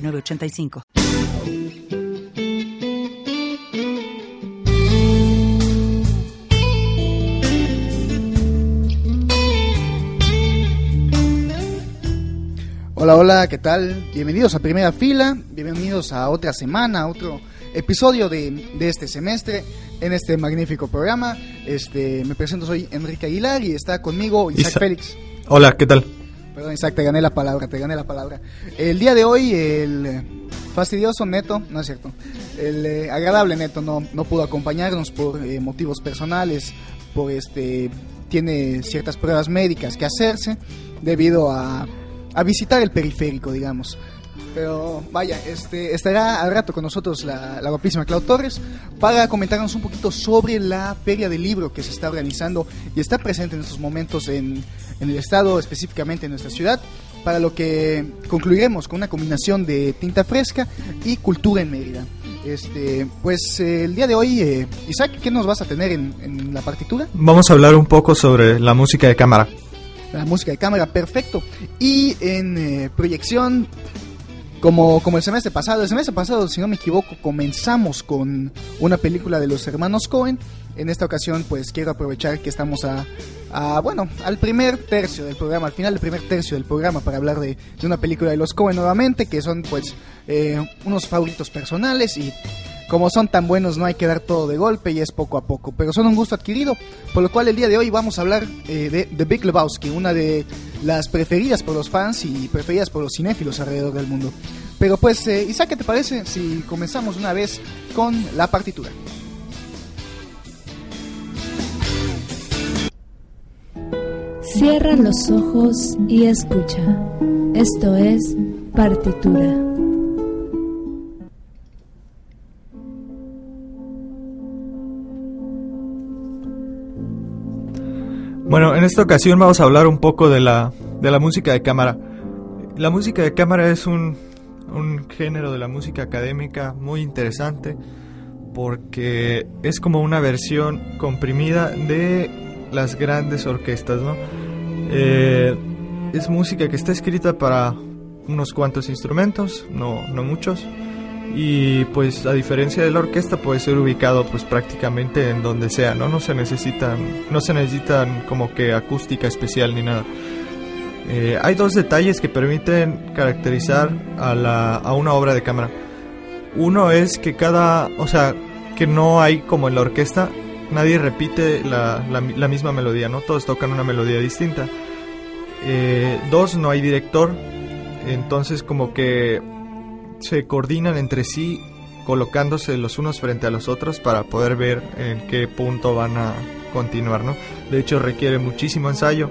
985. Hola, hola, ¿qué tal? Bienvenidos a Primera Fila, bienvenidos a otra semana, a otro episodio de, de, este semestre en este magnífico programa. Este, me presento, soy Enrique Aguilar y está conmigo Isaac Isa Félix. Hola, ¿qué tal? Perdón, Isaac, te gané la palabra, te gané la palabra. El día de hoy, el fastidioso Neto, no es cierto, el eh, agradable Neto no, no pudo acompañarnos por eh, motivos personales, por este, tiene ciertas pruebas médicas que hacerse debido a, a visitar el periférico, digamos. Pero vaya, este, estará al rato con nosotros la, la guapísima Clau Torres para comentarnos un poquito sobre la feria del libro que se está organizando y está presente en estos momentos en, en el estado, específicamente en nuestra ciudad, para lo que concluiremos con una combinación de tinta fresca y cultura en Mérida. Este, pues eh, el día de hoy, eh, Isaac, ¿qué nos vas a tener en, en la partitura? Vamos a hablar un poco sobre la música de cámara. La música de cámara, perfecto. Y en eh, proyección, como, como el semestre pasado, el semestre pasado, si no me equivoco, comenzamos con una película de los hermanos Cohen. En esta ocasión, pues quiero aprovechar que estamos a, bueno, al primer tercio del programa, al final del primer tercio del programa, para hablar de, una película de los Cohen nuevamente, que son pues eh, unos favoritos personales y como son tan buenos no hay que dar todo de golpe y es poco a poco, pero son un gusto adquirido, por lo cual el día de hoy vamos a hablar eh, de The Big Lebowski, una de las preferidas por los fans y preferidas por los cinéfilos alrededor del mundo. Pero pues, eh, Isaac, ¿qué te parece si comenzamos una vez con la partitura? Cierra los ojos y escucha. Esto es partitura. Bueno, en esta ocasión vamos a hablar un poco de la, de la música de cámara. La música de cámara es un, un género de la música académica muy interesante porque es como una versión comprimida de las grandes orquestas, ¿no? Eh, es música que está escrita para unos cuantos instrumentos, no, no muchos, y pues a diferencia de la orquesta puede ser ubicado pues prácticamente en donde sea, ¿no? No se necesitan, no se necesitan como que acústica especial ni nada. Eh, hay dos detalles que permiten caracterizar a, la, a una obra de cámara. Uno es que cada, o sea, que no hay como en la orquesta, nadie repite la, la, misma melodía, ¿no? Todos tocan una melodía distinta. Eh, dos, no hay director, entonces como que se coordinan entre sí colocándose los unos frente a los otros para poder ver en qué punto van a continuar, ¿no? De hecho requiere muchísimo ensayo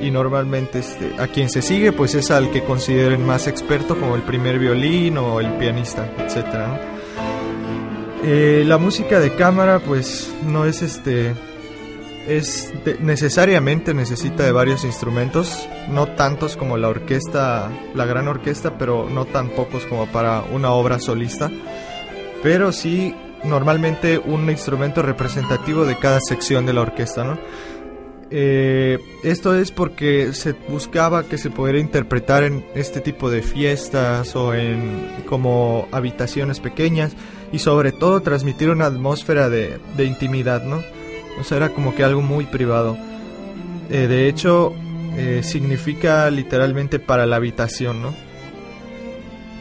y normalmente este, a quien se sigue pues es al que consideren más experto como el primer violín o el pianista, etcétera, ¿no? Eh, la música de cámara pues no es este es necesariamente necesita de varios instrumentos, no tantos como la orquesta, la gran orquesta, pero no tan pocos como para una obra solista, pero sí normalmente un instrumento representativo de cada sección de la orquesta, ¿no? Eh, esto es porque se buscaba que se pudiera interpretar en este tipo de fiestas o en como habitaciones pequeñas y sobre todo transmitir una atmósfera de, de intimidad, ¿no? O sea, era como que algo muy privado. Eh, de hecho, eh, significa literalmente para la habitación, ¿no?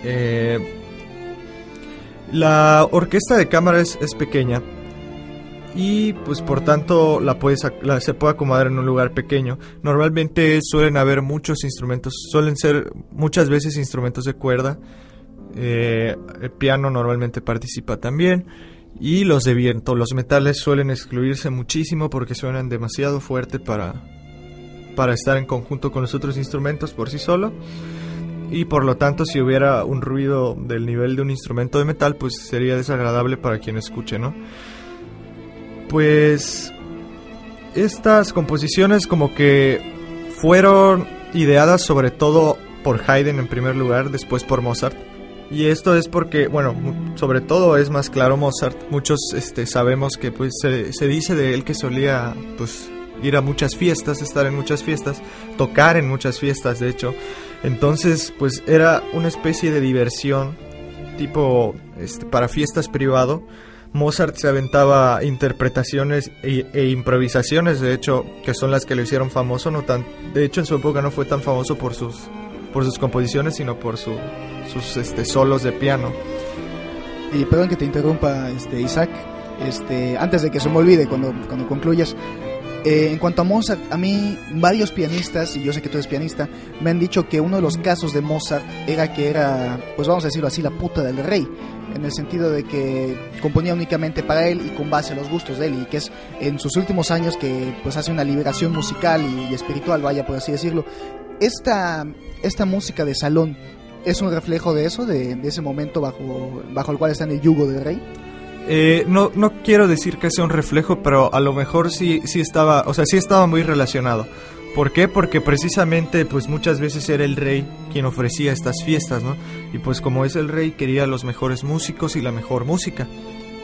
Eh, la orquesta de cámara es, pequeña y pues por tanto la puedes, se puede acomodar en un lugar pequeño. Normalmente suelen haber muchos instrumentos, suelen ser muchas veces instrumentos de cuerda. El piano normalmente participa también y los de viento. Los metales suelen excluirse muchísimo porque suenan demasiado fuerte para, para estar en conjunto con los otros instrumentos por sí solo. y por lo tanto si hubiera un ruido del nivel de un instrumento de metal pues sería desagradable para quien escuche, ¿no? Pues estas composiciones como que fueron ideadas sobre todo por Haydn en primer lugar, después por Mozart. Y esto es porque, bueno, sobre todo es más claro Mozart. Muchos este, sabemos que pues se, se dice de él que solía pues ir a muchas fiestas, estar en muchas fiestas, tocar en muchas fiestas, de hecho. Entonces, pues era una especie de diversión tipo este, para fiestas privado. Mozart se aventaba interpretaciones e, e, improvisaciones, de hecho, que son las que lo hicieron famoso. No tan, de hecho, en su época no fue tan famoso por sus, por sus composiciones, sino por su, sus este, solos de piano. Y perdón que te interrumpa, este, Isaac. Este, antes de que se me olvide, cuando, cuando concluyas, eh, en cuanto a Mozart, a mí varios pianistas, y yo sé que tú eres pianista, me han dicho que uno de los casos de Mozart era que era, pues vamos a decirlo así, la puta del rey, en el sentido de que componía únicamente para él y con base a los gustos de él, y que es en sus últimos años que pues hace una liberación musical y, espiritual, vaya por así decirlo. Esta, esta música de salón es un reflejo de eso, de, ese momento bajo, bajo el cual está en el yugo del rey. Eh, no, no quiero decir que sea un reflejo, pero a lo mejor sí, sí estaba, o sea, sí estaba muy relacionado. ¿Por qué? Porque precisamente, pues muchas veces era el rey quien ofrecía estas fiestas, ¿no? Y pues como es el rey, quería los mejores músicos y la mejor música.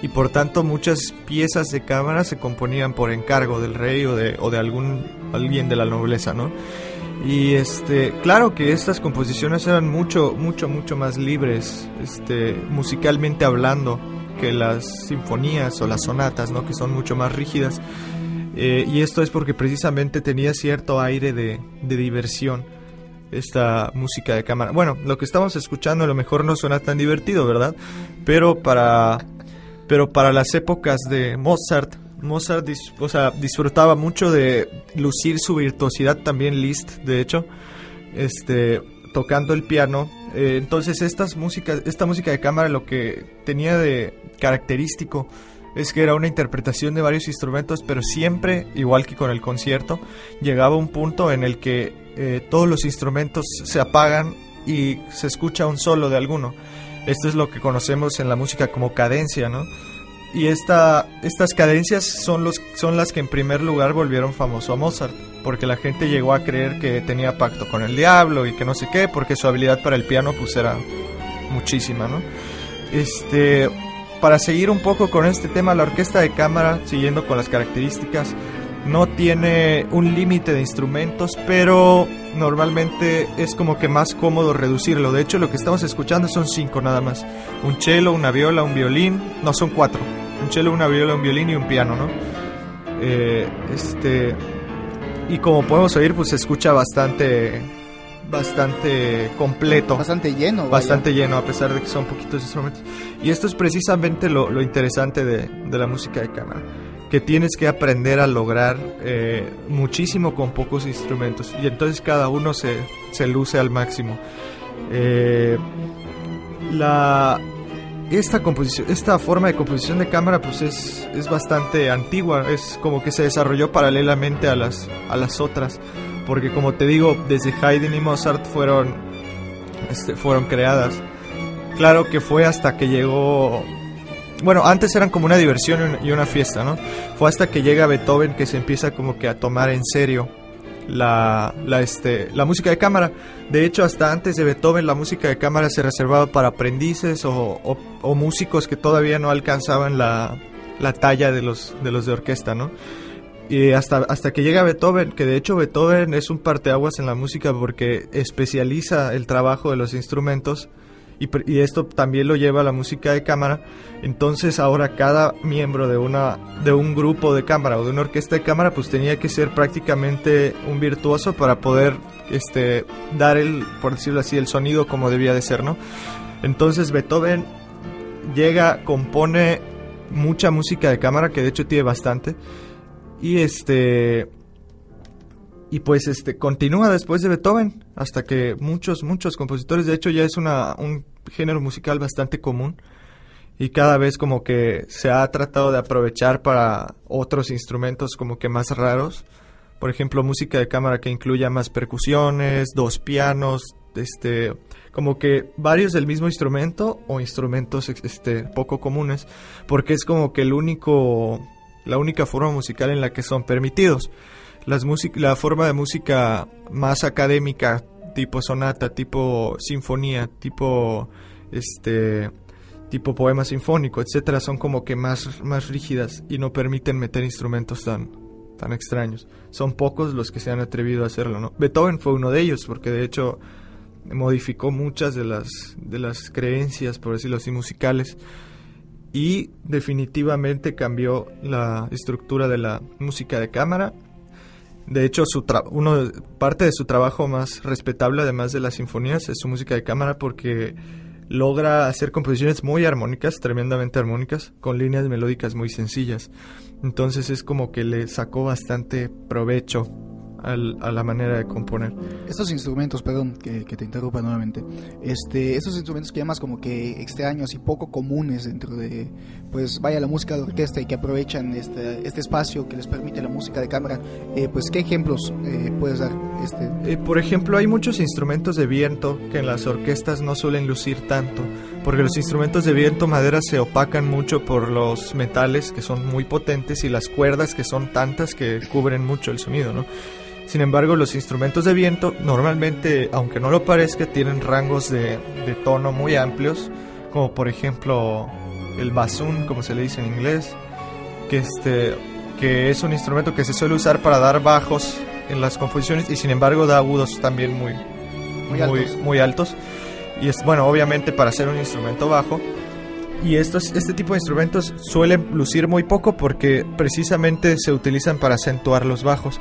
Y por tanto muchas piezas de cámara se componían por encargo del rey o de, o de algún, alguien de la nobleza, ¿no? Y este, claro que estas composiciones eran mucho, mucho, mucho más libres, este, musicalmente hablando que las sinfonías o las sonatas, ¿no? que son mucho más rígidas. Eh, y esto es porque precisamente tenía cierto aire de, de, diversión esta música de cámara. Bueno, lo que estamos escuchando a lo mejor no suena tan divertido, ¿verdad? Pero para, pero para las épocas de Mozart, Mozart o sea, disfrutaba mucho de lucir su virtuosidad, también Liszt, de hecho, este, tocando el piano eh, entonces estas músicas, esta música de cámara lo que tenía de característico es que era una interpretación de varios instrumentos, pero siempre, igual que con el concierto, llegaba un punto en el que eh, todos los instrumentos se apagan y se escucha un solo de alguno. Esto es lo que conocemos en la música como cadencia, ¿no? Y esta, estas cadencias son, los, son las que en primer lugar volvieron famoso a Mozart, porque la gente llegó a creer que tenía pacto con el diablo y que no sé qué, porque su habilidad para el piano pues era muchísima, ¿no? Este, para seguir un poco con este tema, la orquesta de cámara, siguiendo con las características, no tiene un límite de instrumentos, pero normalmente es como que más cómodo reducirlo. De hecho, lo que estamos escuchando son cinco nada más. Un cello, una viola, un violín, no son cuatro un cello, una viola, un violín y un piano, ¿no? Eh, este y como podemos oír, pues se escucha bastante bastante completo, bastante lleno, bastante lleno a pesar de que son poquitos instrumentos. Y esto es precisamente lo, lo interesante de, de, la música de cámara, que tienes que aprender a lograr eh, muchísimo con pocos instrumentos y entonces cada uno se, se luce al máximo. Eh, la esta composición, esta forma de composición de cámara pues es, es bastante antigua, es como que se desarrolló paralelamente a las, a las otras, porque como te digo, desde Haydn y Mozart fueron, este, fueron creadas. Claro que fue hasta que llegó, bueno, antes eran como una diversión y una fiesta, ¿no? Fue hasta que llega Beethoven que se empieza como que a tomar en serio la, la, este, la música de cámara. De hecho, hasta antes de Beethoven, la música de cámara se reservaba para aprendices o, músicos que todavía no alcanzaban la, la, talla de los, de los de orquesta, ¿no? Y hasta, hasta que llega Beethoven, que de hecho Beethoven es un parteaguas en la música porque especializa el trabajo de los instrumentos y, esto también lo lleva a la música de cámara. Entonces ahora cada miembro de, una, de un grupo de cámara o de una orquesta de cámara pues tenía que ser prácticamente un virtuoso para poder este, dar el, por decirlo así, el sonido como debía de ser, ¿no? Entonces Beethoven llega, compone mucha música de cámara, que de hecho tiene bastante, y este y pues este continúa después de Beethoven hasta que muchos muchos compositores de hecho ya es una, un género musical bastante común y cada vez como que se ha tratado de aprovechar para otros instrumentos como que más raros por ejemplo música de cámara que incluya más percusiones dos pianos este como que varios del mismo instrumento o instrumentos este poco comunes, porque es como que el único la única forma musical en la que son permitidos. Las la forma de música más académica, tipo sonata, tipo sinfonía, tipo este tipo poema sinfónico, etcétera, son como que más, más rígidas y no permiten meter instrumentos tan, tan extraños. Son pocos los que se han atrevido a hacerlo, ¿no? Beethoven fue uno de ellos, porque de hecho modificó muchas de las, de las creencias, por decirlo así, musicales y definitivamente cambió la estructura de la música de cámara. De hecho, su uno, parte de su trabajo más respetable, además de las sinfonías, es su música de cámara porque logra hacer composiciones muy armónicas, tremendamente armónicas, con líneas melódicas muy sencillas. Entonces es como que le sacó bastante provecho a la manera de componer. Estos instrumentos, perdón que, te interrumpa nuevamente, este, estos instrumentos que llamas como que extraños y poco comunes dentro de, pues vaya la música de orquesta y que aprovechan este, este espacio que les permite la música de cámara, eh, pues qué ejemplos eh, puedes dar? Este? Eh, por ejemplo, hay muchos instrumentos de viento que en las orquestas no suelen lucir tanto, porque los instrumentos de viento madera se opacan mucho por los metales que son muy potentes y las cuerdas que son tantas que cubren mucho el sonido, ¿no? Sin embargo, los instrumentos de viento normalmente, aunque no lo parezca, tienen rangos de, tono muy amplios, como por ejemplo el bassoon, como se le dice en inglés, que, este, que es un instrumento que se suele usar para dar bajos en las composiciones y sin embargo da agudos también muy, muy, altos. Y es bueno, obviamente para ser un instrumento bajo. Y estos, este tipo de instrumentos suelen lucir muy poco porque precisamente se utilizan para acentuar los bajos.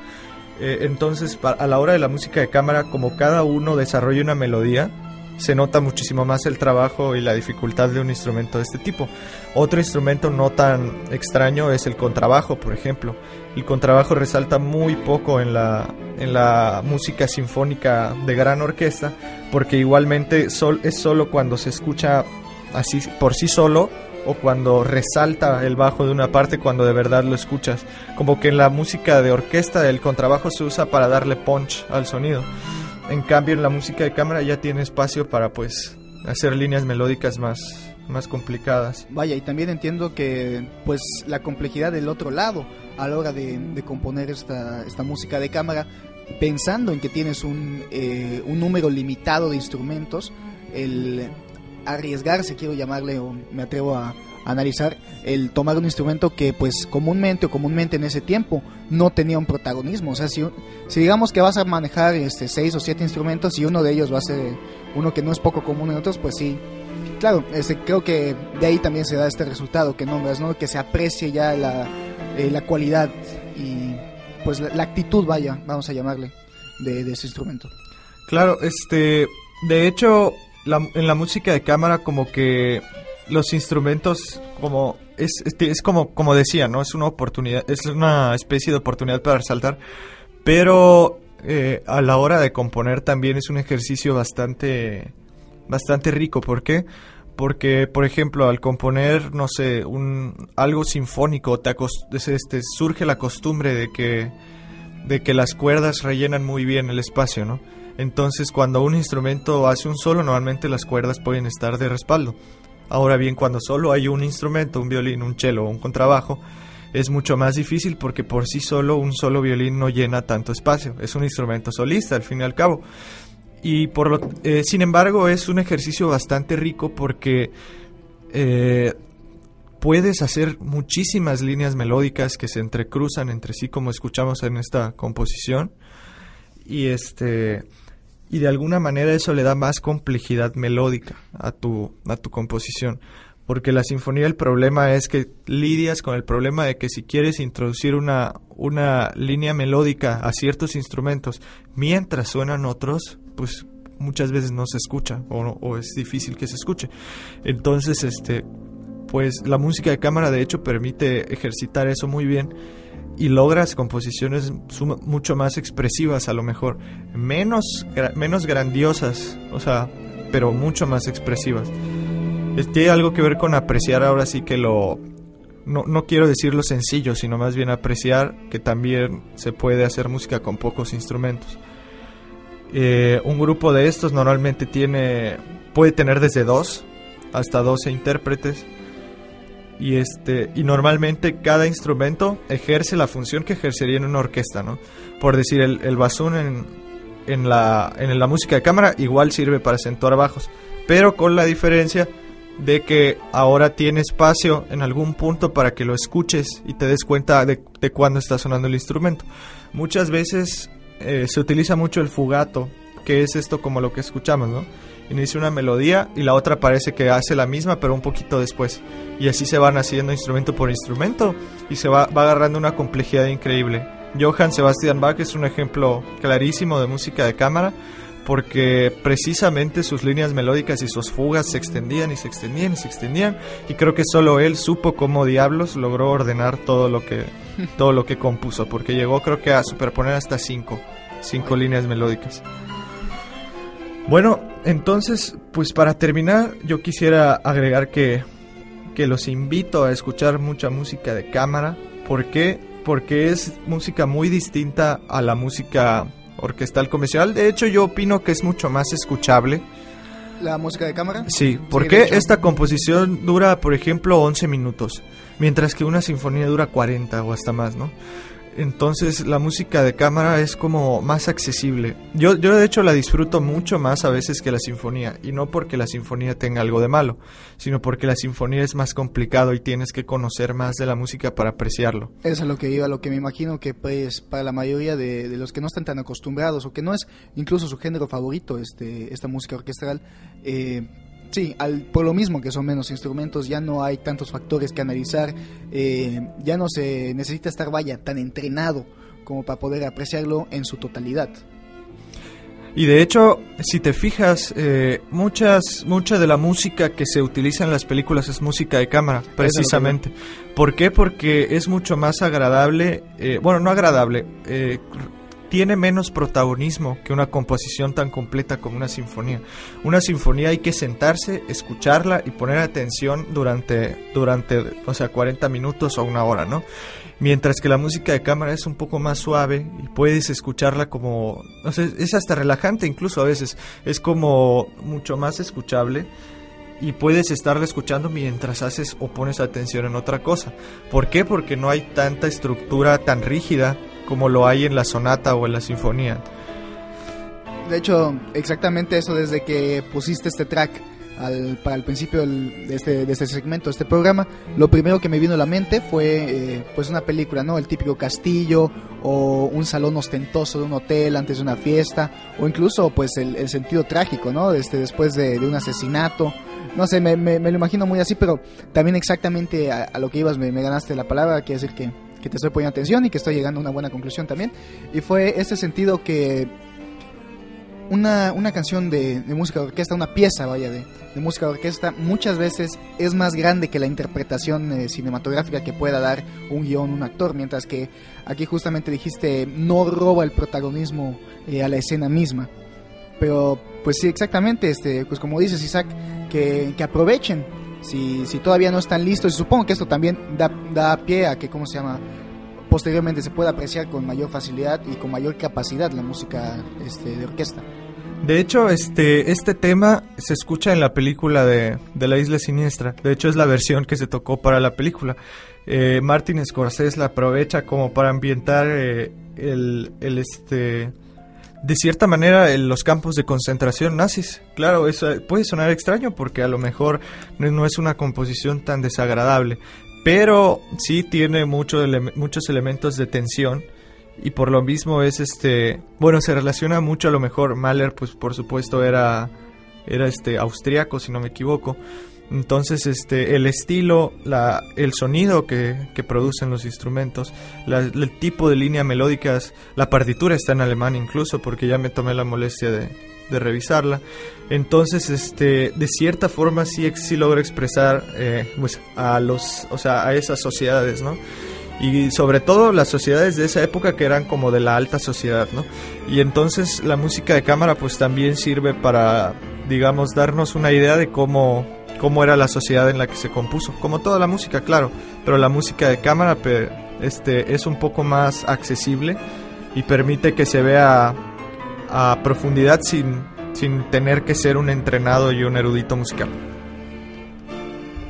Eh, entonces, a la hora de la música de cámara, como cada uno desarrolla una melodía, se nota muchísimo más el trabajo y la dificultad de un instrumento de este tipo. Otro instrumento no tan extraño es el contrabajo, por ejemplo. El contrabajo resalta muy poco en la, en la música sinfónica de gran orquesta, porque igualmente sol, es solo cuando se escucha así por sí solo o cuando resalta el bajo de una parte cuando de verdad lo escuchas. Como que en la música de orquesta el contrabajo se usa para darle punch al sonido. En cambio en la música de cámara ya tiene espacio para pues hacer líneas melódicas más más complicadas. Vaya, y también entiendo que pues la complejidad del otro lado a la hora de, componer esta, esta música de cámara, pensando en que tienes un, eh, un número limitado de instrumentos, el arriesgarse, quiero llamarle, o me atrevo a, analizar, el tomar un instrumento que pues comúnmente o comúnmente en ese tiempo no tenía un protagonismo. O sea, si, si digamos que vas a manejar este, seis o siete instrumentos y uno de ellos va a ser uno que no es poco común en otros, pues sí. Claro, este, creo que de ahí también se da este resultado que nombras, ¿no? Que se aprecie ya la, eh, la cualidad y pues la, actitud, vaya, vamos a llamarle, de, de ese instrumento. Claro, este, de hecho, en la música de cámara como que los instrumentos como es, es, como como decía no es una oportunidad es una especie de oportunidad para resaltar pero eh, a la hora de componer también es un ejercicio bastante bastante rico. ¿por qué? porque por ejemplo al componer no sé un algo sinfónico te este, surge la costumbre de que de que las cuerdas rellenan muy bien el espacio no entonces, cuando un instrumento hace un solo, normalmente las cuerdas pueden estar de respaldo. Ahora bien, cuando solo hay un instrumento, un violín, un cello o un contrabajo, es mucho más difícil porque por sí solo un solo violín no llena tanto espacio. Es un instrumento solista, al fin y al cabo. Y por lo, eh, sin embargo, es un ejercicio bastante rico porque eh, puedes hacer muchísimas líneas melódicas que se entrecruzan entre sí, como escuchamos en esta composición. Y este y de alguna manera eso le da más complejidad melódica a tu, a tu composición. Porque la sinfonía el problema es que lidias con el problema de que si quieres introducir una, una línea melódica a ciertos instrumentos mientras suenan otros, pues muchas veces no se escucha o, o es difícil que se escuche. Entonces, este, pues la música de cámara de hecho permite ejercitar eso muy bien y logras composiciones mucho más expresivas a lo mejor, menos, menos grandiosas, o sea, pero mucho más expresivas. Tiene algo que ver con apreciar ahora sí que lo... No, no quiero decir lo sencillo, sino más bien apreciar que también se puede hacer música con pocos instrumentos. Eh, un grupo de estos normalmente tiene puede tener desde dos hasta 12 intérpretes y este y normalmente cada instrumento ejerce la función que ejercería en una orquesta, ¿no? Por decir el, el basún en, en la en la música de cámara igual sirve para acentuar bajos, pero con la diferencia de que ahora tiene espacio en algún punto para que lo escuches y te des cuenta de, de cuándo está sonando el instrumento. Muchas veces eh, se utiliza mucho el fugato, que es esto como lo que escuchamos, ¿no? Inicia una melodía y la otra parece que hace la misma, pero un poquito después. Y así se van haciendo instrumento por instrumento y se va, va agarrando una complejidad increíble. Johann Sebastian Bach es un ejemplo clarísimo de música de cámara porque precisamente sus líneas melódicas y sus fugas se extendían y se extendían y se extendían y creo que solo él supo cómo diablos logró ordenar todo lo que todo lo que compuso porque llegó creo que a superponer hasta cinco cinco líneas melódicas bueno entonces pues para terminar yo quisiera agregar que que los invito a escuchar mucha música de cámara ¿por qué? porque es música muy distinta a la música orquestal convencional. De hecho, yo opino que es mucho más escuchable. ¿La música de cámara? Sí, porque esta composición dura, por ejemplo, 11 minutos, mientras que una sinfonía dura 40 o hasta más, ¿no? Entonces la música de cámara es como más accesible. Yo, yo de hecho la disfruto mucho más a veces que la sinfonía. Y no porque la sinfonía tenga algo de malo, sino porque la sinfonía es más complicado y tienes que conocer más de la música para apreciarlo. Eso es lo que iba, lo que me imagino que pues para la mayoría de, de, los que no están tan acostumbrados o que no es incluso su género favorito este, esta música orquestral, eh, Sí, al, por lo mismo que son menos instrumentos, ya no hay tantos factores que analizar, eh, ya no se necesita estar, vaya, tan entrenado como para poder apreciarlo en su totalidad. Y de hecho, si te fijas, eh, muchas, mucha de la música que se utiliza en las películas es música de cámara, precisamente. ¿Por qué? Porque es mucho más agradable, eh, bueno, no agradable, eh, tiene menos protagonismo que una composición tan completa como una sinfonía. Una sinfonía hay que sentarse, escucharla y poner atención durante, durante o sea, 40 minutos o una hora, ¿no? Mientras que la música de cámara es un poco más suave y puedes escucharla como, o sea, es hasta relajante incluso a veces, es como mucho más escuchable y puedes estarla escuchando mientras haces o pones atención en otra cosa. ¿Por qué? Porque no hay tanta estructura tan rígida como lo hay en la sonata o en la sinfonía. De hecho, exactamente eso desde que pusiste este track al, para el principio del, de, este, de este segmento, de este programa, lo primero que me vino a la mente fue eh, pues una película, ¿no? El típico castillo o un salón ostentoso de un hotel antes de una fiesta o incluso pues el, el sentido trágico, ¿no? Este, después de, un asesinato. No sé, me, me, me, lo imagino muy así, pero también exactamente a, lo que ibas me ganaste la palabra, quiere decir que que te estoy poniendo atención y que estoy llegando a una buena conclusión también. Y fue ese sentido que una, una canción de, de, música de orquesta, una pieza, vaya, de, de, música de orquesta, muchas veces es más grande que la interpretación eh, cinematográfica que pueda dar un guion, un actor, mientras que aquí justamente dijiste, no roba el protagonismo eh, a la escena misma. Pero, pues sí, exactamente, este, pues como dices, Isaac, que, que aprovechen si, si todavía no están listos. Y supongo que esto también da, da pie a que, ¿cómo se llama? Posteriormente se pueda apreciar con mayor facilidad y con mayor capacidad la música este, de orquesta. De hecho, este, este tema se escucha en la película de, de, La Isla Siniestra. De hecho, es la versión que se tocó para la película. Eh, Martin Scorsese la aprovecha como para ambientar eh, el, el, este, de cierta manera en los campos de concentración nazis. Claro, eso puede sonar extraño porque a lo mejor no es una composición tan desagradable, pero sí tiene mucho muchos elementos de tensión y por lo mismo es este, bueno, se relaciona mucho a lo mejor Mahler pues por supuesto era era este austriaco si no me equivoco. Entonces, este, el estilo, la, el sonido que, que producen los instrumentos, el tipo de línea melódicas, la partitura está en alemán incluso, porque ya me tomé la molestia de, de revisarla. Entonces, este, de cierta forma sí, sí logra expresar eh, pues, a los, o sea, a esas sociedades, ¿no? y sobre todo las sociedades de esa época que eran como de la alta sociedad, ¿no? Y entonces la música de cámara pues también sirve para, digamos, darnos una idea de cómo, cómo era la sociedad en la que se compuso, como toda la música, claro, pero la música de cámara este, es un poco más accesible y permite que se vea a profundidad sin, sin tener que ser un entrenado y un erudito musical.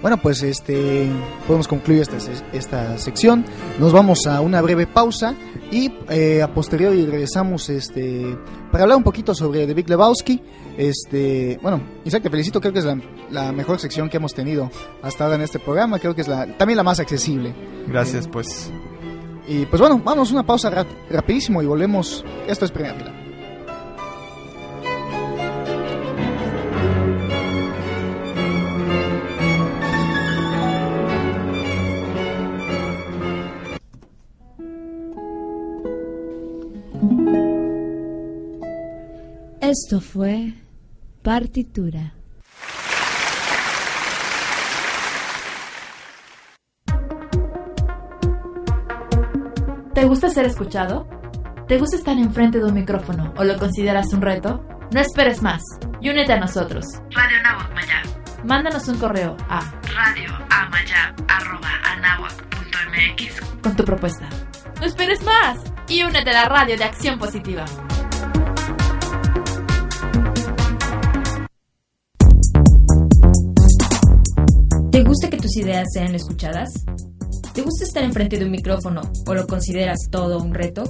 Bueno, pues este podemos concluir esta, esta sección. Nos vamos a una breve pausa y eh, a posteriori regresamos este para hablar un poquito sobre The Big Lebowski. Este, bueno, Isaac, te felicito, creo que es la, mejor sección que hemos tenido hasta ahora en este programa. Creo que es la, también la más accesible. Gracias, pues. Y pues bueno, vamos a una pausa rapidísimo y volvemos. Esto es primera fila. Esto fue partitura. ¿Te gusta ser escuchado? ¿Te gusta estar enfrente de un micrófono o lo consideras un reto? No esperes más y únete a nosotros. Radio Anáhuac Mayab. Mándanos un correo a radioamayab.mx con tu propuesta. No esperes más y únete a la radio de Acción Positiva. ¿Te gusta que tus ideas sean escuchadas? ¿Te gusta estar enfrente de un micrófono o lo consideras todo un reto?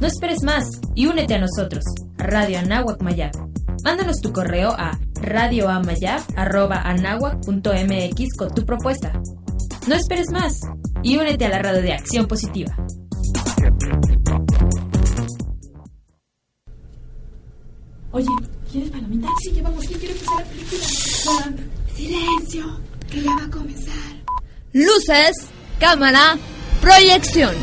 No esperes más y únete a nosotros, Radio Anáhuac Mayab. Mándanos tu correo a radioamayab.anahuac.mx con tu propuesta. No esperes más y únete a la radio de Acción Positiva. Oye, ¿quieres palomitas? Sí, llevamos. ¿Quién quiere empezar la película? Silencio, que ya va a comenzar. Luces, cámara, proyección.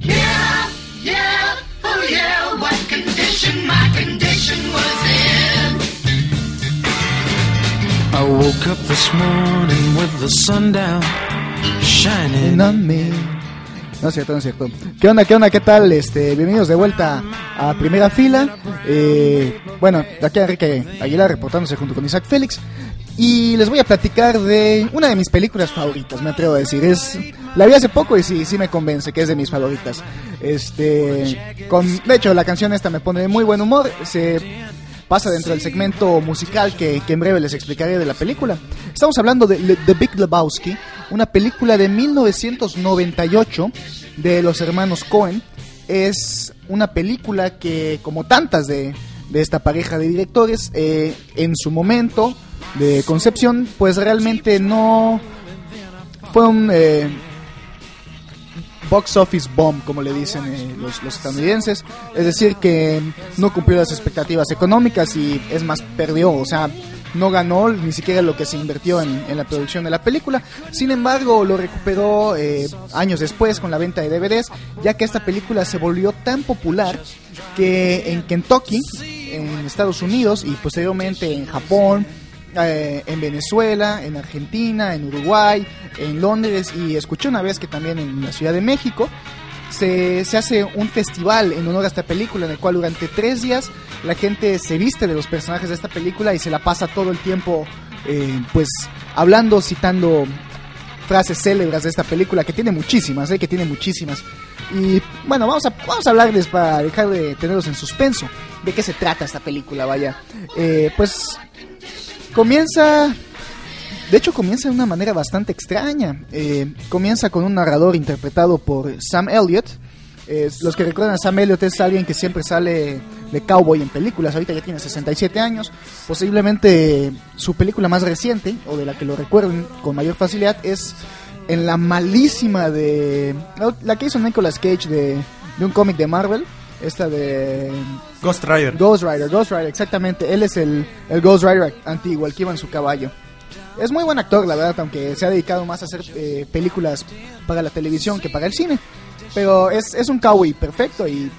Yeah, yeah, oh yeah, what condition my condition was in. I woke up this morning with the sun down. No es cierto, no es cierto. ¿Qué onda, qué onda, qué tal? Este, bienvenidos de vuelta a primera fila. Eh, bueno, aquí Enrique Aguilar reportándose junto con Isaac Félix. Y les voy a platicar de una de mis películas favoritas, me atrevo a decir. Es, la vi hace poco y sí, sí me convence que es de mis favoritas. Este, de hecho, la canción esta me pone de muy buen humor. Pasa dentro del segmento musical que, en breve les explicaré de la película. Estamos hablando de The Big Lebowski, una película de 1998 de los hermanos Cohen. Es una película que, como tantas de, esta pareja de directores, eh, en su momento de concepción, pues realmente no fue un eh, box office bomb, como le dicen eh, los, los, estadounidenses. Es decir, que no cumplió las expectativas económicas y es más, perdió. O sea, no ganó ni siquiera lo que se invirtió en, la producción de la película. Sin embargo, lo recuperó eh, años después con la venta de DVDs, ya que esta película se volvió tan popular que en Kentucky, en Estados Unidos y posteriormente en Japón, eh, en Venezuela, en Argentina, en Uruguay, en Londres y escuché una vez que también en la Ciudad de México, se, se, hace un festival en honor a esta película, en el cual durante tres días la gente se viste de los personajes de esta película y se la pasa todo el tiempo, eh, pues, hablando, citando frases célebres de esta película, que tiene muchísimas, ¿eh? que tiene muchísimas. Y bueno, vamos a, vamos a hablarles para dejar de tenerlos en suspenso. ¿De qué se trata esta película? Vaya. Eh, pues comienza de hecho, comienza de una manera bastante extraña. Eh, comienza con un narrador interpretado por Sam Elliott. Los que recuerdan a Sam Elliott es alguien que siempre sale de cowboy en películas. Ahorita ya tiene 67 años. Posiblemente su película más reciente, o de la que lo recuerden con mayor facilidad, es en la malísima de. La que hizo Nicolas Cage de un cómic de Marvel. Esta de. Ghost Rider. Ghost Rider, Ghost Rider, exactamente. Él es el, el Ghost Rider antiguo, el que iba en su caballo. Es muy buen actor, la verdad, aunque se ha dedicado más a hacer eh, películas para la televisión que para el cine. Pero es, es un cowboy perfecto y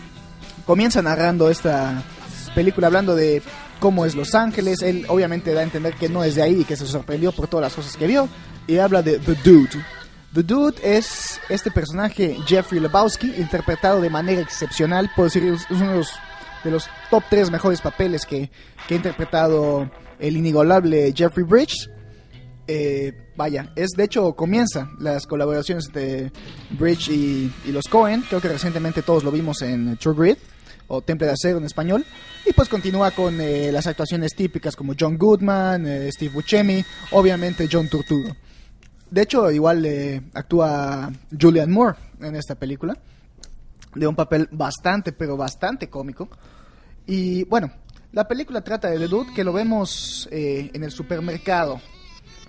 comienza narrando esta película hablando de cómo es Los Ángeles. Él obviamente da a entender que no es de ahí y que se sorprendió por todas las cosas que vio. Y habla de The Dude. The Dude es este personaje, Jeffrey Lebowski, interpretado de manera excepcional. Puedo decir, es uno de los de los top 3 mejores papeles que, que ha interpretado el inigualable Jeffrey Bridges. Eh, vaya, es de hecho comienza las colaboraciones de Bridge y, y los Cohen. Creo que recientemente todos lo vimos en True Grit o Temple de Acero en español. Y pues continúa con eh, las actuaciones típicas como John Goodman, eh, Steve Buscemi, obviamente John Turturro. De hecho, igual eh, actúa Julian Moore en esta película, de un papel bastante, pero bastante cómico. Y bueno, la película trata de The Dude, que lo vemos eh, en el supermercado.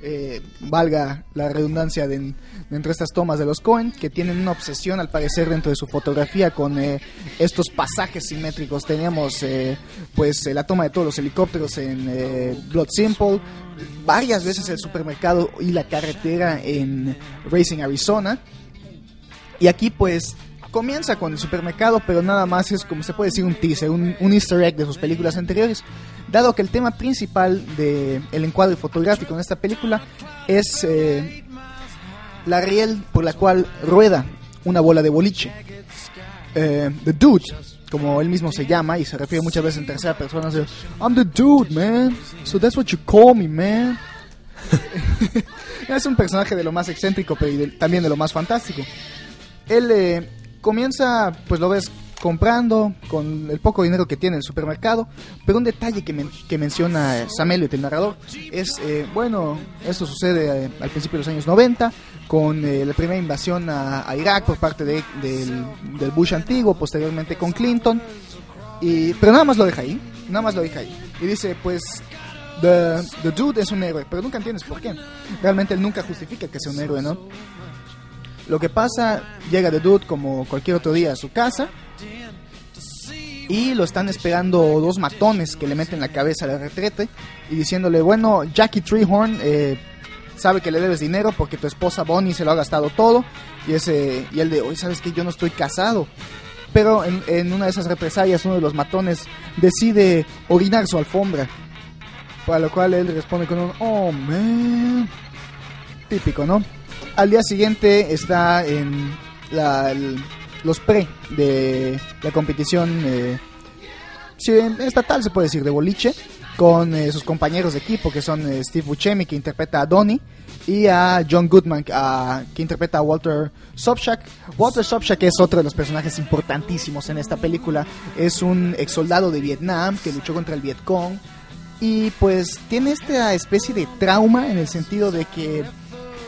Eh, valga la redundancia de, de estas tomas de los Cohen, que tienen una obsesión al parecer dentro de su fotografía con eh, estos pasajes simétricos. Teníamos eh, pues eh, la toma de todos los helicópteros en Blood Simple, varias veces el supermercado y la carretera en Racing Arizona. Y aquí pues comienza con el supermercado, pero nada más es como se puede decir un teaser, un, un easter egg de sus películas anteriores, dado que el tema principal del el encuadre fotográfico en esta película es eh, la riel por la cual rueda una bola de boliche. Eh, the Dude, como él mismo se llama, y se refiere muchas veces en tercera persona, I'm the dude, man, so that's what you call me, man. es un personaje de lo más excéntrico, pero también de lo más fantástico. Él eh, comienza, pues lo ves comprando con el poco dinero que tiene en el supermercado, pero un detalle que, men- que menciona eh, Sam Elliott, el narrador, es, eh, bueno, esto sucede eh, al principio de los años 90, con la primera invasión a, Irak por parte de- del, del Bush antiguo, posteriormente con Clinton, y, pero nada más lo deja ahí, nada más lo deja ahí. Y dice, pues, the, the dude es un héroe, pero nunca entiendes por qué. Realmente él nunca justifica que sea un héroe, ¿no? Lo que pasa, llega The Dude como cualquier otro día a su casa y lo están esperando dos matones que le meten la cabeza al retrete y diciéndole, bueno, Jackie Treehorn eh, sabe que le debes dinero porque tu esposa Bonnie se lo ha gastado todo y ese y él de, hoy sabes que yo no estoy casado. Pero en, una de esas represalias uno de los matones decide orinar su alfombra. Para lo cual él responde con un, oh man. Típico, ¿no? Al día siguiente está en la- los pre de la competición eh, estatal, se puede decir, de boliche, con eh, sus compañeros de equipo, que son eh, Steve Buscemi, que interpreta a Donnie, y a John Goodman, a- que interpreta a Walter Sobchak. Walter Sobchak es otro de los personajes importantísimos en esta película. Es un ex soldado de Vietnam que luchó contra el Vietcong. Y pues tiene esta especie de trauma en el sentido de que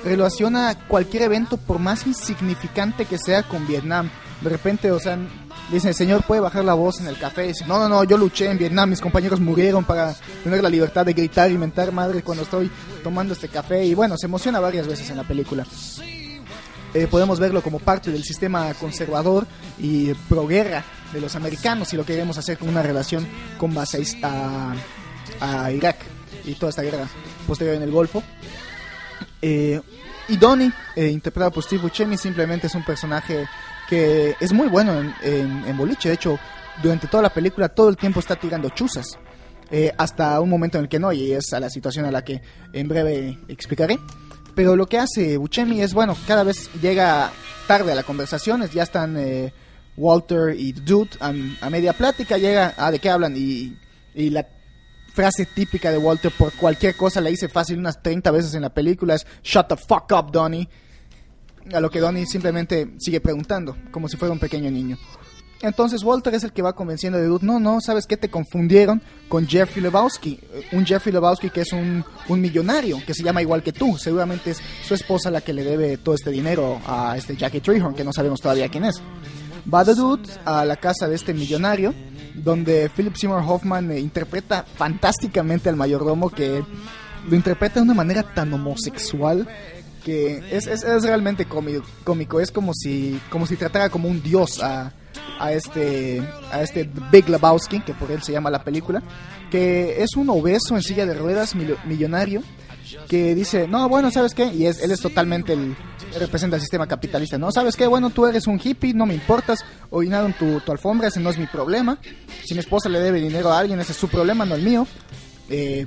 relaciona cualquier evento, por más insignificante que sea, con Vietnam. De repente, o sea, dicen, señor, puede bajar la voz en el café. Dice, no, no, no, yo luché en Vietnam, mis compañeros murieron para tener la libertad de gritar y mentar madre cuando estoy tomando este café. Y bueno, se emociona varias veces en la película. Eh, podemos verlo como parte del sistema conservador y proguerra de los americanos y lo queremos hacer con una relación con base a, a Irak y toda esta guerra posterior en el Golfo. Eh, y Donnie, eh, interpretado por Steve Buscemi, simplemente es un personaje que es muy bueno en, en- en boliche. De hecho, durante toda la película todo el tiempo está tirando chuzas. Eh, hasta un momento en el que no, y es a la situación a la que en breve explicaré. Pero lo que hace Buscemi es, bueno, cada vez llega tarde a la conversación, es- ya están eh, Walter y Dude a, a media plática, llega, ah, ¿de qué hablan? Y, y la frase típica de Walter por cualquier cosa la hice fácil unas 30 veces en la película es Shut the fuck up, Donnie. A lo que Donnie simplemente sigue preguntando, como si fuera un pequeño niño. Entonces Walter es el que va convenciendo de Dude, no, no, ¿sabes qué? Te confundieron con Jeffrey Lebowski. Un Jeffrey Lebowski que es un, un millonario, que se llama igual que tú. Seguramente es su esposa la que le debe todo este dinero a este Jackie Treehorn, que no sabemos todavía quién es. Va The Dude a la casa de este millonario, donde Philip Seymour Hoffman eh, interpreta fantásticamente al mayordomo, que lo interpreta de una manera tan homosexual que es, es, es realmente cómico, cómico. Es como si, como si tratara como un dios a, a este a este Big Lebowski, que por él se llama la película, que es un obeso en silla de ruedas mil- millonario que dice, no, bueno, ¿sabes qué? Y es, él es totalmente el, representa el sistema capitalista, ¿no? ¿Sabes qué? Bueno, tú eres un hippie, no me importas, orinaron tu, tu alfombra, ese no es mi problema. Si mi esposa le debe dinero a alguien, ese es su problema, no el mío. Eh,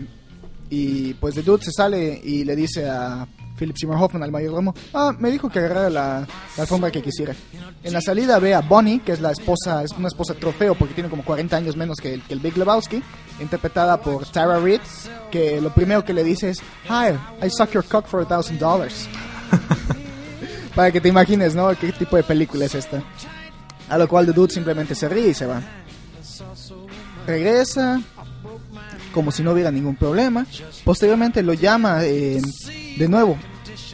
y pues The Dude se sale y le dice a Philip Seymour Hoffman al mayordomo, ah, me dijo que agarrara la, la alfombra que quisiera. En la salida ve a Bonnie, que es la esposa, es una esposa trofeo porque tiene como 40 años menos que el, que el Big Lebowski, interpretada por Tara Reid, que lo primero que le dice es, Hi, I suck your cock for a thousand dollars. Para que te imagines, ¿no? ¿Qué tipo de película es esta? A lo cual The Dude simplemente se ríe y se va. Regresa, como si no hubiera ningún problema. Posteriormente lo llama eh, de nuevo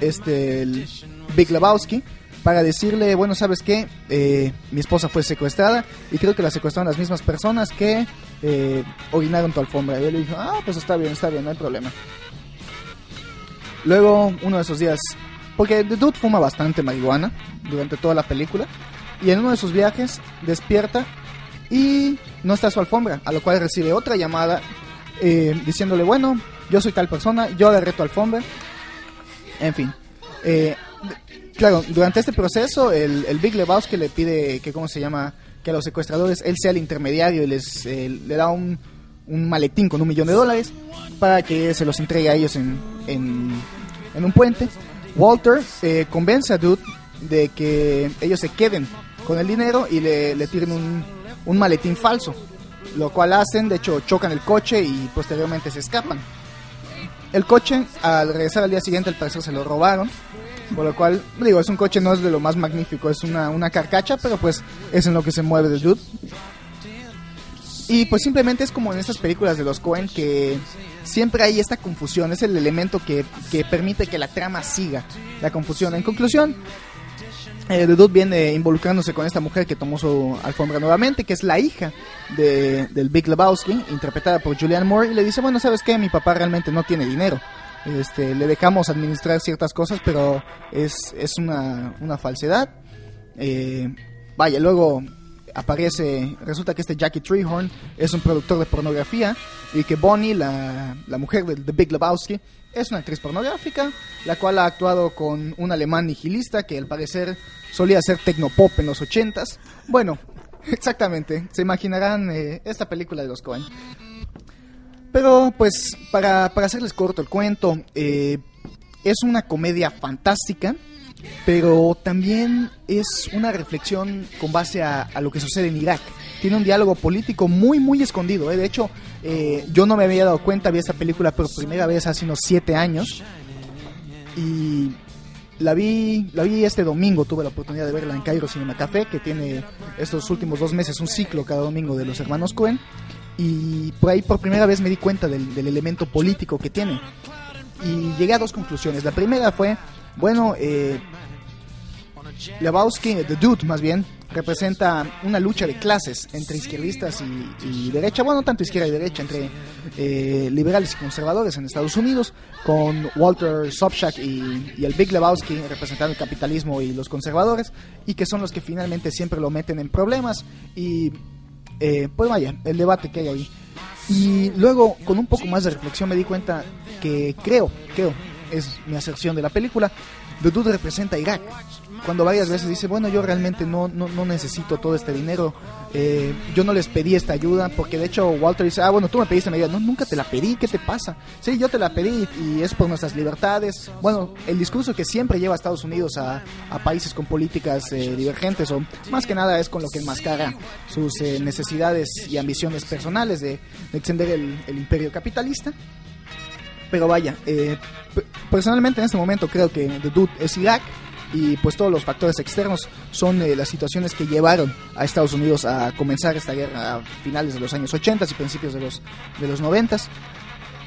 este el Big Lebowski para decirle, bueno, ¿sabes qué? Eh, mi esposa fue secuestrada y creo que la secuestraron las mismas personas que eh, orinaron tu alfombra. Y él le dijo, ah, pues está bien, está bien, no hay problema. Luego, uno de esos días, porque The Dude fuma bastante marihuana durante toda la película, y en uno de sus viajes despierta y no está su alfombra, a lo cual recibe otra llamada eh, diciéndole, bueno, yo soy tal persona, yo agarré tu alfombra, en fin. Eh, claro, durante este proceso el, el Big Lebowski le pide que, ¿cómo se llama? Que a los secuestradores él sea el intermediario y les eh, le da un, un maletín con un millón de dólares para que se los entregue a ellos en, en, en un puente. Walter eh, convence a Dude de que ellos se queden con el dinero y le, le tiren un, un maletín falso. Lo cual hacen, de hecho chocan el coche y posteriormente se escapan. El coche, al regresar al día siguiente, al parecer se lo robaron. Por lo cual, digo, es un coche, no es de lo más magnífico, es una, una carcacha, pero pues es en lo que se mueve The Dude. Y pues simplemente es como en estas películas de los Cohen que siempre hay esta confusión, es el elemento que, que permite que la trama siga la confusión. En conclusión, eh, The Dude viene involucrándose con esta mujer que tomó su alfombra nuevamente, que es la hija de, del Big Lebowski, interpretada por Julianne Moore, y le dice, bueno, ¿sabes qué? Mi papá realmente no tiene dinero. Este, le dejamos administrar ciertas cosas, pero es, es una, una falsedad. Eh, vaya, luego aparece, resulta que este Jackie Treehorn es un productor de pornografía y que Bonnie, la, la mujer de The Big Lebowski, es una actriz pornográfica, la cual ha actuado con un alemán nihilista que al parecer solía hacer tecnopop en los ochentas. Bueno, exactamente, se imaginarán eh, esta película de los Coen. Pero pues para, para hacerles corto el cuento, eh, es una comedia fantástica, pero también es una reflexión con base a lo que sucede en Irak. Tiene un diálogo político muy, muy escondido. ¿eh? De hecho, eh, yo no me había dado cuenta, vi esta película por primera vez hace unos siete años. Y la vi, la vi este domingo, tuve la oportunidad de verla en Cairo Cinema Café, que tiene estos últimos dos meses un ciclo cada domingo de los hermanos Cohen. Y por ahí por primera vez me di cuenta del, del elemento político que tiene. Y llegué a dos conclusiones. La primera fue, bueno, eh, Lebowski, The Dude más bien, representa una lucha de clases entre izquierdistas y, derecha, bueno, no tanto izquierda y derecha, entre eh, liberales y conservadores en Estados Unidos, con Walter Sobchak y, y el Big Lebowski representando el capitalismo y los conservadores, y que son los que finalmente siempre lo meten en problemas, y eh, pues vaya, el debate que hay ahí. Y luego, con un poco más de reflexión, me di cuenta que creo, creo, es mi aserción de la película, The Dude representa a Irak. Cuando varias veces dice, bueno, yo realmente no, no, no necesito todo este dinero, eh, yo no les pedí esta ayuda, porque de hecho Walter dice, ah, bueno, tú me pediste mi ayuda, no, nunca te la pedí, ¿qué te pasa? Sí, yo te la pedí y es por nuestras libertades. Bueno, el discurso que siempre lleva a Estados Unidos a, países con políticas eh, divergentes, o más que nada es con lo que enmascara sus eh, necesidades y ambiciones personales de, de extender el, imperio capitalista. Pero vaya, eh, personalmente en este momento creo que The Dude es Irak y pues todos los factores externos son eh, las situaciones que llevaron a Estados Unidos a comenzar esta guerra a finales de los años 80 y principios de los, de los 90.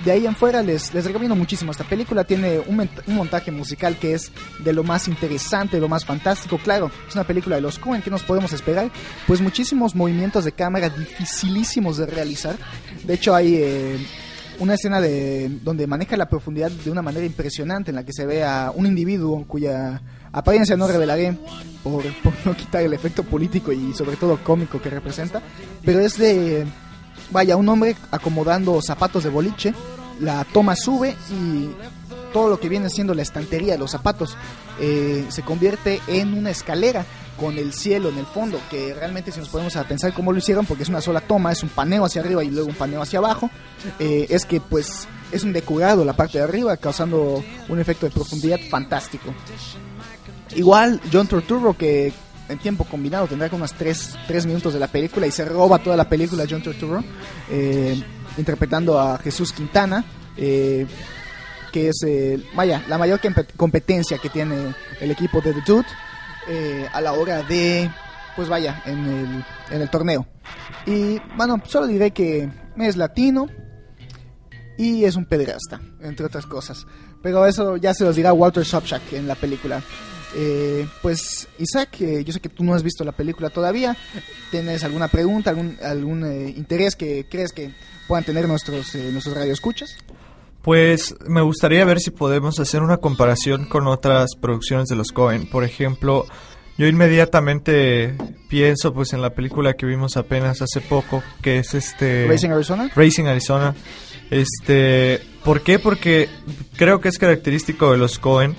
De ahí en fuera les, les recomiendo muchísimo esta película. Tiene un, un montaje musical que es de lo más interesante, de lo más fantástico. Claro, es una película de los Coen. ¿Qué nos podemos esperar? Pues muchísimos movimientos de cámara dificilísimos de realizar. De hecho, hay eh, una escena de donde maneja la profundidad de una manera impresionante en la que se ve a un individuo cuya apariencia no revelaré por, por no quitar el efecto político y sobre todo cómico que representa, pero es de vaya un hombre acomodando zapatos de boliche, la toma sube y todo lo que viene siendo la estantería de los zapatos eh, se convierte en una escalera con el cielo en el fondo, que realmente si nos ponemos a pensar cómo lo hicieron, porque es una sola toma, es un paneo hacia arriba y luego un paneo hacia abajo, eh, es que pues es un decurado la parte de arriba, causando un efecto de profundidad fantástico. Igual John Turturro que en tiempo combinado tendrá como unos 3, minutos de la película y se roba toda la película John Turturro, eh, interpretando a Jesús Quintana. Eh, que es, eh, vaya, la mayor competencia que tiene el equipo de The Dude a la hora de, pues vaya, en el, en el torneo. Y bueno, solo diré que es latino y es un pederasta, entre otras cosas. Pero eso ya se los dirá Walter Sobchak en la película. Eh, pues Isaac, eh, yo sé que tú no has visto la película todavía. ¿Tienes alguna pregunta, algún, algún eh, interés que crees que puedan tener nuestros, nuestros radioescuchas? Pues me gustaría ver si podemos hacer una comparación con otras producciones de los Cohen. Por ejemplo, yo inmediatamente pienso pues en la película que vimos apenas hace poco, que es este Racing Arizona. Racing Arizona. Este, ¿por qué? Porque creo que es característico de los Cohen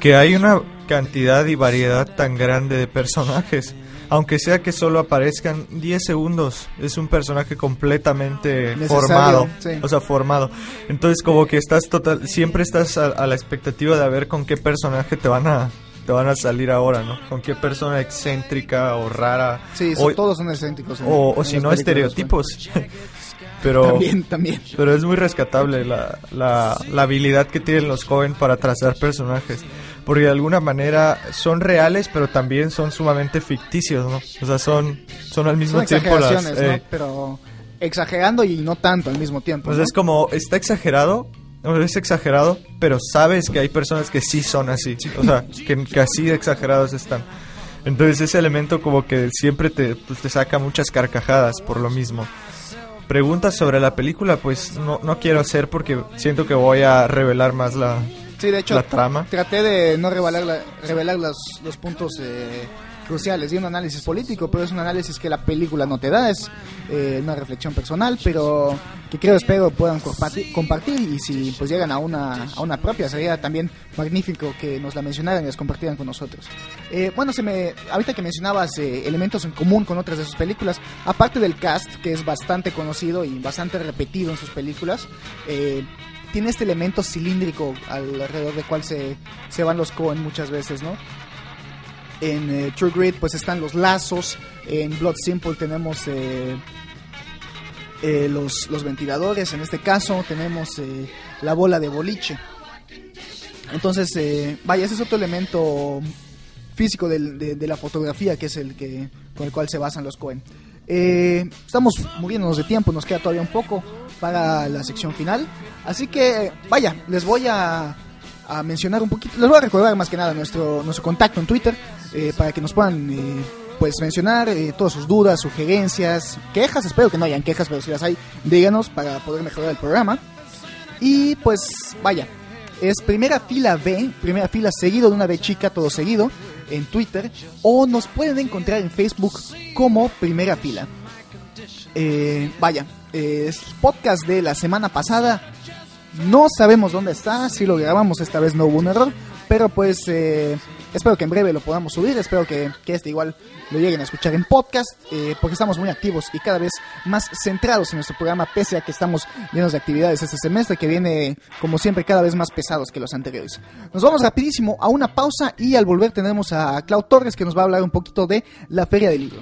que hay una cantidad y variedad tan grande de personajes. Aunque sea que solo aparezcan 10 segundos, es un personaje completamente formado, o sea, formado. Entonces como que estás total, siempre estás a, la expectativa de ver con qué personaje te van a te van a salir ahora, ¿no? Con qué persona excéntrica o rara. Sí, todos son excéntricos. o, si no, estereotipos. pero, también, también. Pero es muy rescatable la, la, la habilidad que tienen los Cohen para trazar personajes porque de alguna manera son reales, pero también son sumamente ficticios, ¿no? O sea, son, son al mismo tiempo las... Eh, Pero exagerando y no tanto al mismo tiempo. Pues es como, está exagerado, es exagerado, pero sabes que hay personas que sí son así, o sea, que, que así de exagerados están. Entonces ese elemento como que siempre te, pues, te saca muchas carcajadas por lo mismo. Preguntas sobre la película, pues no, no quiero hacer porque siento que voy a revelar más la, Sí, de hecho, la trama. traté de no revelar, revelar los, los puntos eh, cruciales de un análisis político, pero es un análisis que la película no te da, es eh, una reflexión personal, pero que creo, espero puedan compartir, y si pues llegan a una, a una propia, sería también magnífico que nos la mencionaran y las compartieran con nosotros. Eh, bueno, se me, ahorita que mencionabas elementos en común con otras de sus películas, aparte del cast, que es bastante conocido y bastante repetido en sus películas, tiene este elemento cilíndrico alrededor del cual se, se van los Cohen muchas veces, ¿no? En eh, True Grit pues están los lazos, en Blood Simple tenemos eh, eh, los, los, ventiladores, en este caso tenemos la bola de boliche. Entonces, vaya, ese es otro elemento físico de, de, la fotografía que es el que con el cual se basan los Cohen. estamos muriéndonos de tiempo, nos queda todavía un poco para la sección final. Así que, vaya, les voy a, a mencionar un poquito, les voy a recordar más que nada nuestro, nuestro contacto en Twitter eh, para que nos puedan eh, pues mencionar eh, todas sus dudas, sugerencias, quejas, espero que no hayan quejas, pero si las hay, díganos para poder mejorar el programa. Y pues, vaya, es primera fila B, primera fila seguido de una B chica, todo seguido, en Twitter, o nos pueden encontrar en Facebook como primera fila. vaya, podcast de la semana pasada. No sabemos dónde está, si lo grabamos esta vez no hubo un error, pero pues eh, espero que en breve lo podamos subir, espero que, este igual lo lleguen a escuchar en podcast, eh, porque estamos muy activos y cada vez más centrados en nuestro programa, pese a que estamos llenos de actividades este semestre, que viene como siempre cada vez más pesados que los anteriores. Nos vamos rapidísimo a una pausa y al volver tenemos a Clau Torres que nos va a hablar un poquito de la Feria del Libro.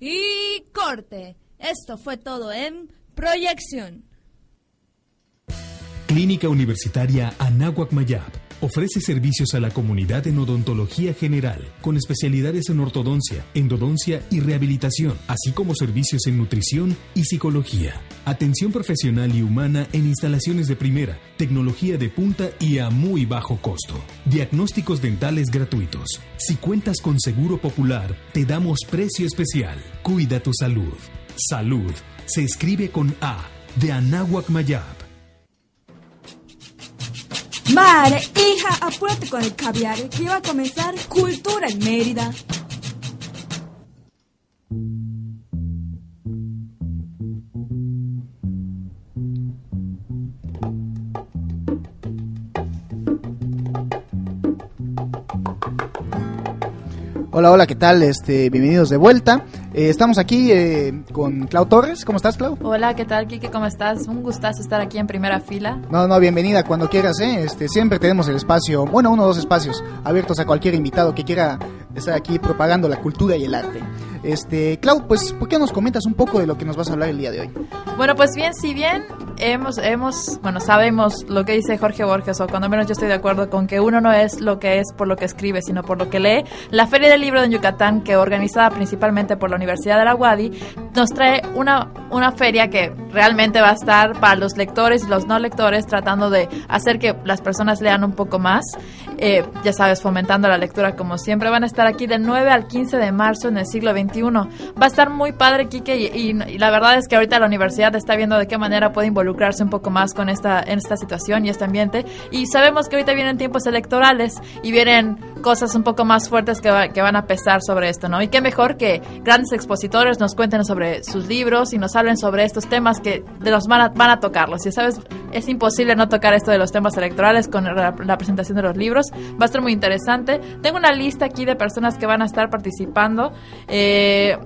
Y corte. Esto fue todo en proyección. Clínica Universitaria Anáhuac Mayab Ofrece servicios a la comunidad en odontología general, con especialidades en ortodoncia, endodoncia y rehabilitación, así como servicios en nutrición y psicología. Atención profesional y humana en instalaciones de primera, tecnología de punta y a muy bajo costo. Diagnósticos dentales gratuitos. Si cuentas con Seguro Popular, te damos precio especial. Cuida tu salud. Salud se escribe con A de Anáhuac Mayab. Madre, hija, apúrate con el caviar, que iba a comenzar Cultura en Mérida. Hola, hola, ¿qué tal? Este, bienvenidos de vuelta. Eh, estamos aquí eh, con Clau Torres. ¿Cómo estás, Clau? Hola, ¿qué tal, Kike? ¿Cómo estás? Un gustazo estar aquí en primera fila. No, no, bienvenida cuando quieras, ¿eh? Este, siempre tenemos el espacio, bueno, uno o dos espacios abiertos a cualquier invitado que quiera estar aquí propagando la cultura y el arte. Este, Clau, pues, ¿por qué nos comentas un poco de lo que nos vas a hablar el día de hoy? Bueno, pues bien, si bien hemos, hemos, bueno, sabemos lo que dice Jorge Borges, o cuando menos yo estoy de acuerdo con que uno no es lo que es por lo que escribe, sino por lo que lee, la Feria del Libro de Yucatán, que organizada principalmente por la Universidad de la UADI, nos trae una, una feria que realmente va a estar para los lectores y los no lectores, tratando de hacer que las personas lean un poco más, eh, ya sabes, fomentando la lectura como siempre. Van a estar aquí del 9 al 15 de marzo en el siglo XXI. Va a estar muy padre, Kike, y, y- y la verdad es que ahorita la universidad está viendo de qué manera puede involucrarse un poco más con esta, en esta situación y este ambiente. Y sabemos que ahorita vienen tiempos electorales y vienen cosas un poco más fuertes que, va- que van a pesar sobre esto, ¿no? Y qué mejor que grandes expositores nos cuenten sobre sus libros y nos hablen sobre estos temas que de los van a, van a tocarlos. Y sabes, es imposible no tocar esto de los temas electorales con la, la presentación de los libros. Va a estar muy interesante. Tengo una lista aquí de personas que van a estar participando. Eh,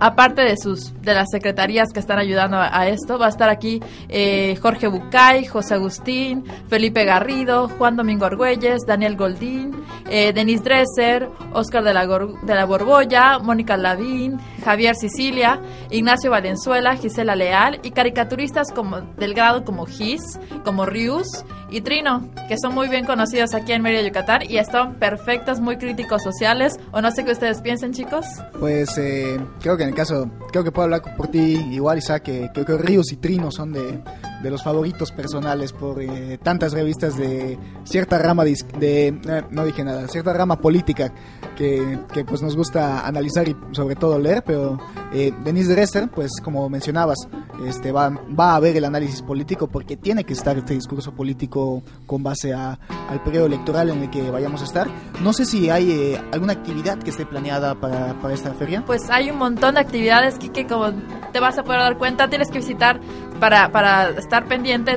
Aparte de sus de las secretarías que están ayudando a, esto, va a estar aquí eh, Jorge Bucay, José Agustín, Felipe Garrido, Juan Domingo Argüelles, Daniel Goldín, eh, Denis Dresser, Oscar de la, Gor- de la Borbolla, Mónica Lavín, Javier Sicilia, Ignacio Valenzuela, Gisela Leal y caricaturistas como del grado como Gis, como Rius y Trino, que son muy bien conocidos aquí en Mérida, Yucatán y están perfectos, muy críticos sociales. O no sé qué ustedes piensen, chicos. Pues eh, creo que en el caso, creo que puedo hablar por ti igual, Isaac, que creo que Ríos y Trino son de, de los favoritos personales por eh, tantas revistas de cierta rama de, de- eh, no dije nada, cierta rama política que, que, pues nos gusta analizar y sobre todo leer, pero eh, Denise Dresser, pues como mencionabas, este va, va a haber el análisis político porque tiene que estar este discurso político con base a, al periodo electoral en el que vayamos a estar. No sé si hay eh, alguna actividad que esté planeada para, para esta feria. Pues hay un montón de actividades que como te vas a poder dar cuenta, tienes que visitar para, para estar pendiente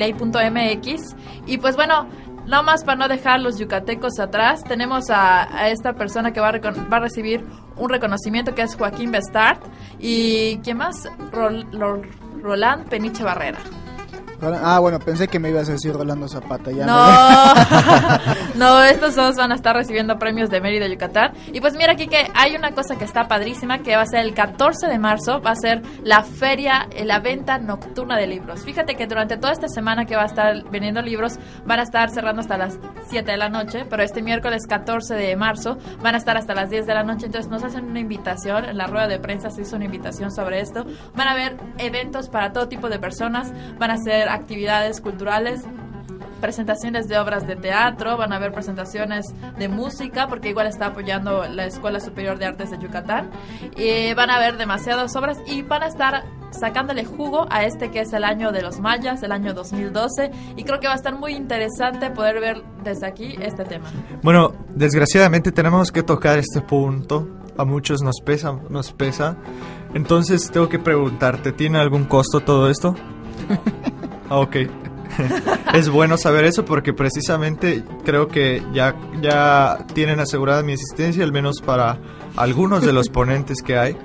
www.filey.mx y pues bueno, no más para no dejar los yucatecos atrás, tenemos a, esta persona que va a, va a recibir un reconocimiento que es Joaquín Bestart y ¿quién más? Rol- Rol- Roland Peniche Barrera. Ah, bueno, pensé que me ibas a decir Rolando Zapata. Ya No, no, estos dos van a estar recibiendo premios de Mérida, Yucatán. Y pues mira aquí que hay una cosa que está padrísima, que va a ser el 14 de marzo, va a ser la feria, eh, la venta nocturna de libros. Fíjate que durante toda esta semana que va a estar vendiendo libros, van a estar cerrando hasta las 7 de la noche, pero este miércoles 14 de marzo van a estar hasta las 10 de la noche. Entonces nos hacen una invitación, en la rueda de prensa se hizo una invitación sobre esto. Van a haber eventos para todo tipo de personas, van a ser actividades culturales, presentaciones de obras de teatro, van a haber presentaciones de música, porque igual está apoyando la Escuela Superior de Artes de Yucatán. Y van a haber demasiadas obras y van a estar sacándole jugo a este que es el año de los mayas, el año 2012. Y creo que va a estar muy interesante poder ver desde aquí este tema. Bueno, desgraciadamente tenemos que tocar este punto. A muchos nos pesa, nos pesa. Entonces tengo que preguntarte, ¿tiene algún costo todo esto? Ah, ok. es bueno saber eso porque precisamente creo que ya, ya tienen asegurada mi asistencia, al menos para algunos de los ponentes que hay.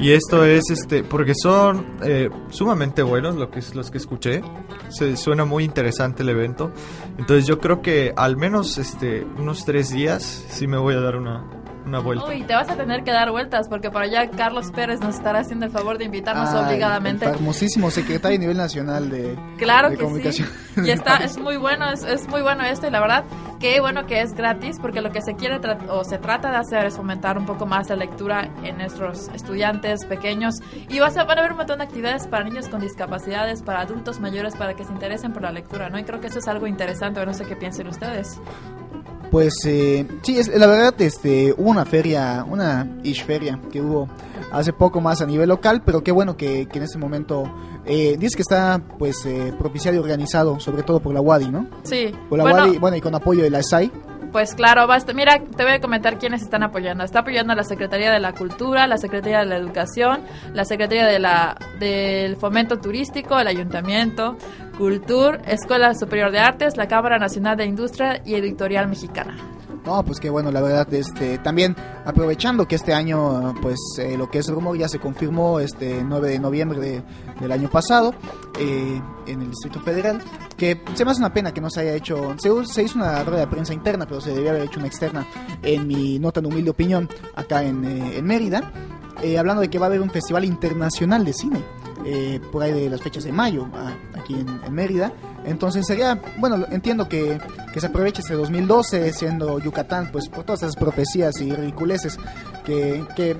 Y esto es este porque son eh, sumamente buenos lo que los que escuché. Se, suena muy interesante el evento. Entonces yo creo que al menos este unos tres días sí me voy a dar una, una vuelta. Uy, te vas a tener que dar vueltas porque por allá Carlos Pérez nos estará haciendo el favor de invitarnos Ah, obligadamente. El famosísimo secretario a nivel nacional de, Claro de que comunicación. sí. Y está, es muy bueno, es, es muy bueno esto y la verdad, qué bueno que es gratis porque lo que se quiere o se trata de hacer es fomentar un poco más la lectura en nuestros estudiantes pequeños y vas a, van a haber un montón de actividades para niños con discapacidades, para adultos mayores, para que se interesen por la lectura, ¿no? Y creo que eso es algo interesante, no sé qué piensen ustedes. Pues eh, sí, es, la verdad, este, hubo una feria, una ish feria que hubo hace poco más a nivel local, pero qué bueno que, que en este momento eh, dice que está pues eh, propiciado y organizado, sobre todo por la WADI, ¿no? Sí. Por la Bueno, WADI, bueno, y con apoyo de la SAI. Pues claro, basta. Mira, te voy a comentar quiénes están apoyando. Está apoyando la Secretaría de la Cultura, la Secretaría de la Educación, la Secretaría de la, del Fomento Turístico, el Ayuntamiento, Cultur, Escuela Superior de Artes, la Cámara Nacional de Industria y Editorial Mexicana. No, pues qué bueno, la verdad, este, también aprovechando que este año, pues eh, lo que es rumor ya se confirmó este 9 de noviembre de- del año pasado eh, en el Distrito Federal, que se me hace una pena que no se haya hecho, se, hizo una rueda de prensa interna, pero se debía haber hecho una externa, en mi no tan humilde opinión, acá en, eh, en Mérida, eh, hablando de que va a haber un festival internacional de cine. Eh, por ahí de las fechas de mayo, a- aquí en, en Mérida. Entonces sería, bueno, entiendo que, que se aproveche este 2012, siendo Yucatán, pues por todas esas profecías y ridiculeces que, que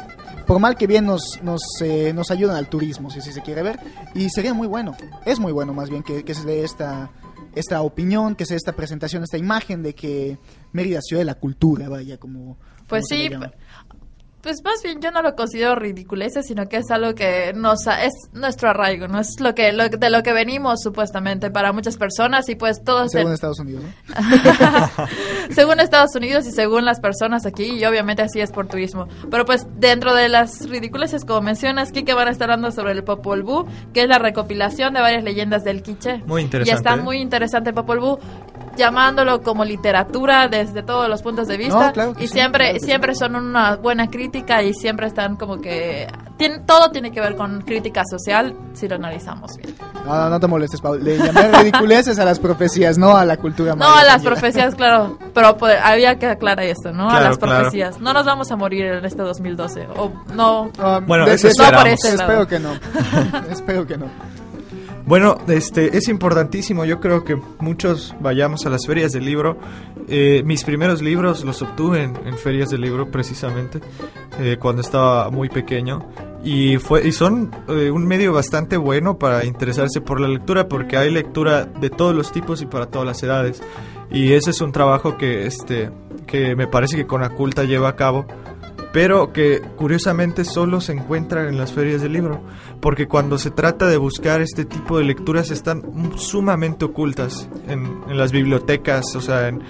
por mal que bien nos, nos, eh, nos ayudan al turismo, si así se quiere ver. Y sería muy bueno, es muy bueno más bien que, que se dé esta, esta opinión, que se dé esta presentación, esta imagen de que Mérida es ciudad de la cultura, vaya, como... Pues como sí. Pues más bien yo no lo considero ridiculeces, sino que es algo que nos es nuestro arraigo, no es lo que lo- de lo que venimos supuestamente para muchas personas y pues todos Según en- Estados Unidos, ¿no? según Estados Unidos y según las personas aquí, y obviamente así es por turismo. Pero pues dentro de las ridiculeces, como mencionas, Kike van a estar hablando sobre el Popol Vuh, que es la recopilación de varias leyendas del quiche. Muy Y interesante, está ¿eh? muy interesante Popol Vuh, llamándolo como literatura desde todos los puntos de vista. No, claro y sí, siempre, claro que sí. siempre son una buena crítica y siempre están como que... tiene- todo tiene que ver con crítica social si lo analizamos bien. No, no, no te molestes, Pau. Le llamé ridiculeces a las profecías, no a la cultura No, a las profecías, claro. Pero pues, había que aclarar esto, ¿no? a Claro, las claro. profecías. No nos vamos a morir en este 2012. O no. Ah, Bueno, de- eso de- no por ese lado. Espero que no. Espero que no. Bueno, este es importantísimo. Yo creo que muchos vayamos a las ferias del libro. Eh, mis primeros libros los obtuve en, ferias del libro, precisamente, eh, cuando estaba muy pequeño. Y fue y son eh, un medio bastante bueno para interesarse por la lectura, porque hay lectura de todos los tipos y para todas las edades. Y ese es un trabajo que este que me parece que Conaculta lleva a cabo pero que curiosamente solo se encuentran en las ferias del libro, porque cuando se trata de buscar este tipo de lecturas están sumamente ocultas en, en las bibliotecas, o sea, en,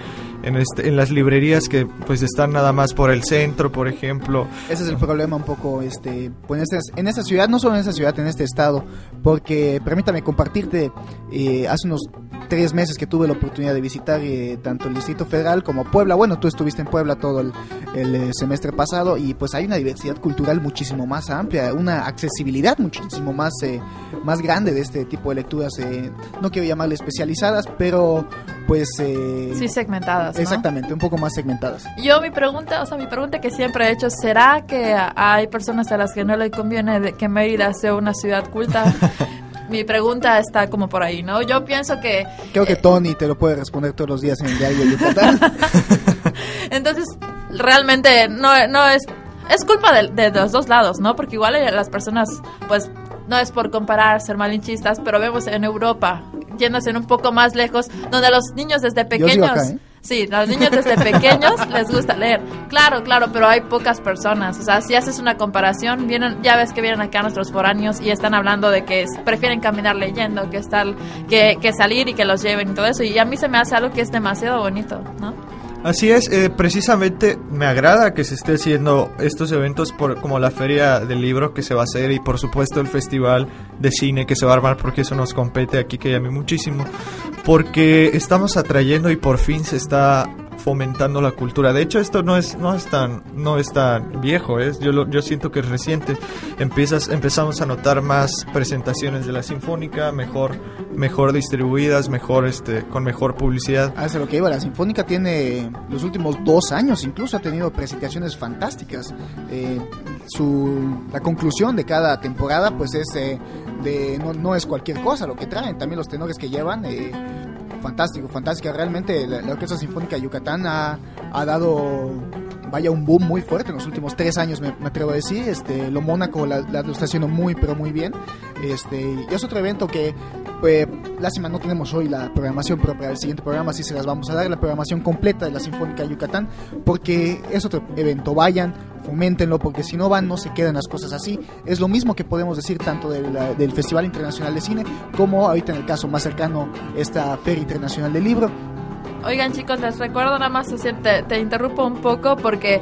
en, este- en las librerías que pues están nada más por el centro, por ejemplo. Ese es el problema un poco, este, pues en, esta, en esta ciudad, no solo en esta ciudad, en este estado, porque permítame compartirte, eh, hace unos tres meses que tuve la oportunidad de visitar eh, tanto el Distrito Federal como Puebla, bueno, tú estuviste en Puebla todo el, el, eh, semestre pasado y pues hay una diversidad cultural muchísimo más amplia, una accesibilidad muchísimo más, eh, más grande de este tipo de lecturas, eh, no quiero llamarle especializadas, pero pues... eh, Sí, segmentadas. ¿No? Exactamente, un poco más segmentadas. Yo mi pregunta, o sea, mi pregunta que siempre he hecho, ¿será que hay personas a las que no le conviene de que Mérida sea una ciudad culta? mi pregunta está como por ahí, ¿no? Yo pienso que Creo que Tony te lo puede responder todos los días en el diario de Yucatán. Entonces, realmente no, no es... Es culpa de, de los dos lados, ¿no? Porque igual eh, las personas, pues, no es por comparar, ser malinchistas, pero vemos en Europa, yéndose un poco más lejos, donde los niños desde Yo sigo pequeños... acá, ¿eh? Sí, los niños desde pequeños les gusta leer. Claro, claro, pero hay pocas personas. O sea, si haces una comparación, vienen, ya ves que vienen acá nuestros foráneos y están hablando de que prefieren caminar leyendo que estar, que, que salir y que los lleven y todo eso. Y a mí se me hace algo que es demasiado bonito, ¿no? Así es, eh, precisamente me agrada que se esté haciendo estos eventos por, como la feria del libro que se va a hacer y por supuesto el festival de cine que se va a armar porque eso nos compete aquí que llame muchísimo porque estamos atrayendo y por fin se está fomentando la cultura. De hecho, esto no es no es tan no es tan viejo, es yo lo- yo siento que es reciente. Empiezas empezamos a notar más presentaciones de la sinfónica, mejor mejor distribuidas, mejor este con mejor publicidad. Ah, eso es lo que iba. La Sinfónica tiene los últimos dos años, incluso ha tenido presentaciones fantásticas. Eh, su, la conclusión de cada temporada, pues es eh, de no, no es cualquier cosa lo que traen. También los tenores que llevan. eh, fantástico, fantástica. Realmente la, la Orquesta Sinfónica de Yucatán ha, ha dado, vaya, un boom muy fuerte en los últimos tres años, me, me atrevo a decir. Este, lo Mónaco la, la- lo está haciendo muy, pero muy bien. Este, y es otro evento que, pues, lástima no tenemos hoy la programación, pero para el siguiente programa sí se las vamos a dar, la programación completa de la Sinfónica de Yucatán, porque es otro evento. Vayan, foméntenlo, porque si no van, no se quedan las cosas así. Es lo mismo que podemos decir tanto de la- del Festival Internacional de Cine, como ahorita en el caso más cercano, esta Feria Internacional del Libro. Oigan chicos, les recuerdo nada más, te, te interrumpo un poco porque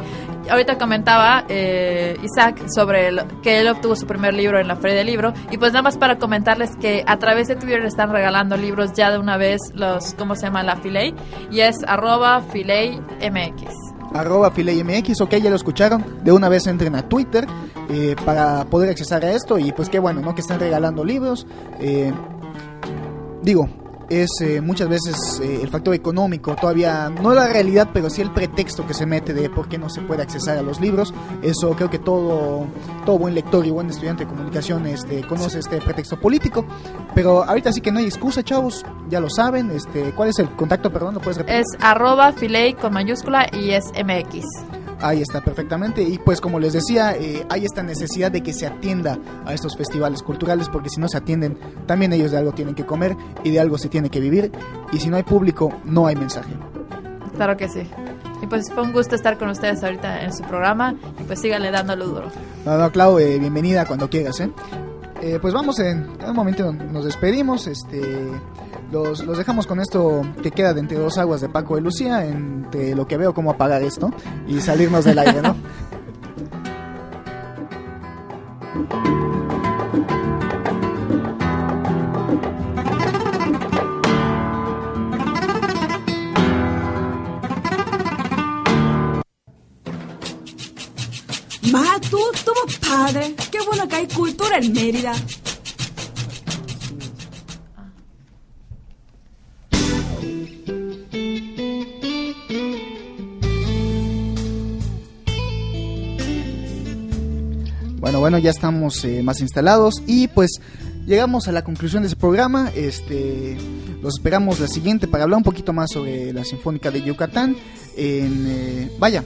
ahorita comentaba eh, Isaac sobre que él obtuvo su primer libro en la Feria del Libro y pues nada más para comentarles que a través de Twitter están regalando libros ya de una vez los, ¿cómo se llama? La Filey y es arroba Filey MX. arroba fileymx, ok, ya lo escucharon, de una vez entren a Twitter eh, para poder accesar a esto y pues qué bueno, ¿no? Que están regalando libros. eh, digo, es eh, muchas veces eh, el factor económico, todavía no la realidad, pero sí el pretexto que se mete de por qué no se puede accesar a los libros. Eso creo que todo, todo buen lector y buen estudiante de comunicación este, conoce este pretexto político. Pero ahorita sí que no hay excusa, chavos, ya lo saben. Este, ¿Cuál es el contacto? Perdón, ¿lo puedes repetir? Es arroba filey con mayúscula y es MX. Ahí está, perfectamente. Y pues como les decía, eh, hay esta necesidad de que se atienda a estos festivales culturales, porque si no se atienden, también ellos de algo tienen que comer y de algo se tiene que vivir. Y si no hay público, no hay mensaje. Claro que sí. Y pues fue un gusto estar con ustedes ahorita en su programa y pues síganle dándole duro. No, no, Clau, eh, bienvenida cuando quieras, ¿eh? Eh, pues vamos, en, en un momento nos despedimos, este, los, los dejamos con esto que queda de entre dos aguas de Paco y Lucía, entre lo que veo cómo apagar esto y salirnos del aire, ¿no? Ma, tú, estuvo padre. Qué bueno que hay cultura en Mérida. Bueno, ya estamos eh, más instalados y pues llegamos a la conclusión de ese programa. Este, los esperamos la siguiente para hablar un poquito más sobre la Sinfónica de Yucatán. Eh, vaya,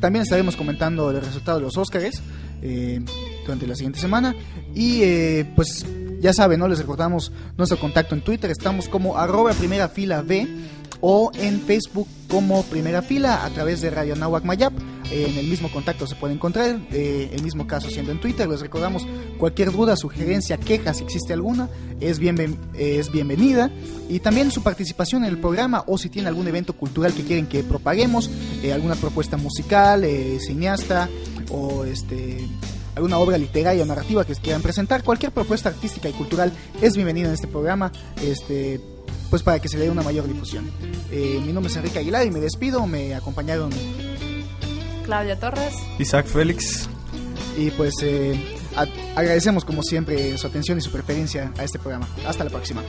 también estaremos comentando el resultado de los Óscares eh, durante la siguiente semana. Y pues ya saben, ¿no? Les recordamos nuestro contacto en Twitter. Estamos como arroba primera fila B o en Facebook como primera fila a través de Radio Nahuac Mayap. En el mismo contacto se puede encontrar, eh, el mismo caso siendo en Twitter. Les recordamos cualquier duda, sugerencia, queja, si existe alguna, es, bienven- es bienvenida. Y también su participación en el programa o si tiene algún evento cultural que quieren que propaguemos, eh, alguna propuesta musical, eh, cineasta o este alguna obra literaria o narrativa que quieran presentar, cualquier propuesta artística y cultural es bienvenida en este programa, este pues para que se le dé una mayor difusión. Eh, mi nombre es Enrique Aguilar y me despido, me acompañaron Claudia Torres. Isaac Félix. y pues eh, agradecemos como siempre su atención y su preferencia a este programa. Hasta la próxima.